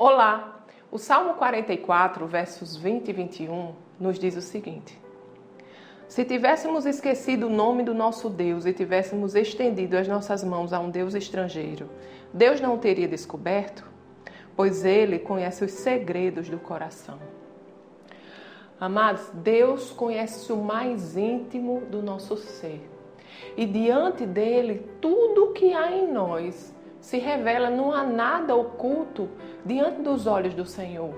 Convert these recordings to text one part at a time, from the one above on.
Olá! O Salmo 44, versos 20 e 21, nos diz o seguinte: Se tivéssemos esquecido o nome do nosso Deus e tivéssemos estendido as nossas mãos a um Deus estrangeiro, Deus não o teria descoberto? Pois ele conhece os segredos do coração. Amados, Deus conhece o mais íntimo do nosso ser. E diante dele, tudo o que há em nós se revela, não há nada oculto diante dos olhos do Senhor.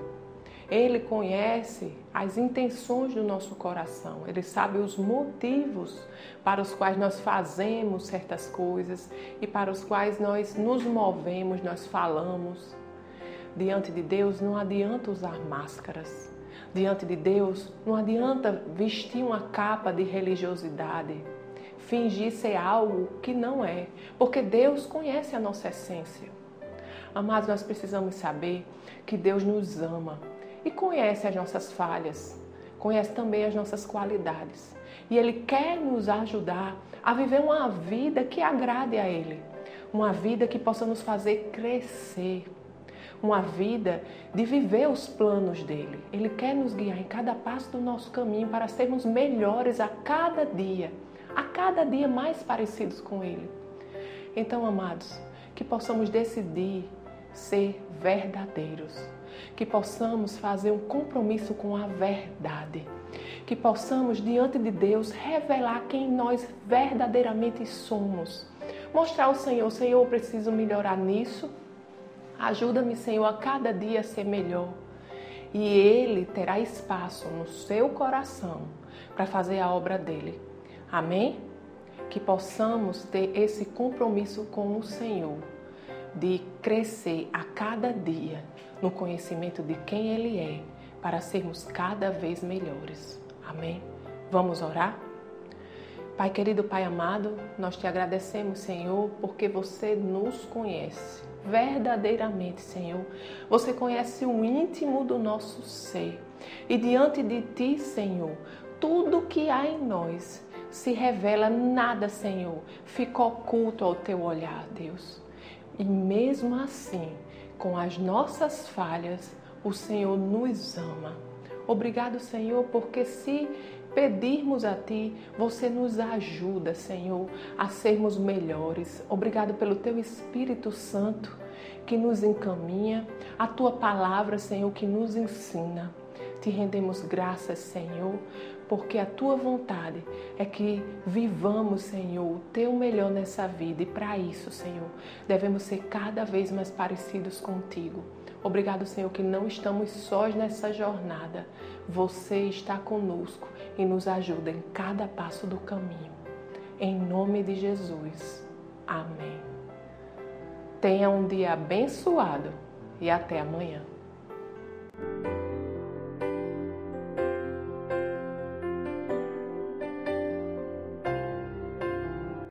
Ele conhece as intenções do nosso coração, ele sabe os motivos para os quais nós fazemos certas coisas e para os quais nós nos movemos, nós falamos. Diante de Deus não adianta usar máscaras. Diante de Deus não adianta vestir uma capa de religiosidade fingir ser algo que não é, porque Deus conhece a nossa essência. Amados, nós precisamos saber que Deus nos ama e conhece as nossas falhas, conhece também as nossas qualidades. E Ele quer nos ajudar a viver uma vida que agrade a Ele, uma vida que possa nos fazer crescer, uma vida de viver os planos dele. Ele quer nos guiar em cada passo do nosso caminho para sermos melhores a cada dia a cada dia mais parecidos com Ele. Então, amados, que possamos decidir ser verdadeiros, que possamos fazer um compromisso com a verdade, que possamos, diante de Deus, revelar quem nós verdadeiramente somos. Mostrar ao Senhor, Senhor, eu preciso melhorar nisso. Ajuda-me, Senhor, a cada dia ser melhor. E Ele terá espaço no seu coração para fazer a obra dele. Amém? Que possamos ter esse compromisso com o Senhor de crescer a cada dia no conhecimento de quem Ele é, para sermos cada vez melhores. Amém? Vamos orar? Pai querido, Pai amado, nós te agradecemos, Senhor, porque você nos conhece verdadeiramente, Senhor. Você conhece o íntimo do nosso ser. E diante de ti, Senhor, tudo que há em nós se revela nada, Senhor, fica oculto ao teu olhar, Deus. E mesmo assim, com as nossas falhas, o Senhor nos ama. Obrigado, Senhor, porque se pedirmos a Ti, você nos ajuda, Senhor, a sermos melhores. Obrigado pelo Teu Espírito Santo que nos encaminha, a Tua palavra, Senhor, que nos ensina. Te rendemos graças, Senhor, porque a tua vontade é que vivamos, Senhor, o teu melhor nessa vida. E para isso, Senhor, devemos ser cada vez mais parecidos contigo. Obrigado, Senhor, que não estamos sós nessa jornada. Você está conosco e nos ajuda em cada passo do caminho. Em nome de Jesus. Amém. Tenha um dia abençoado e até amanhã.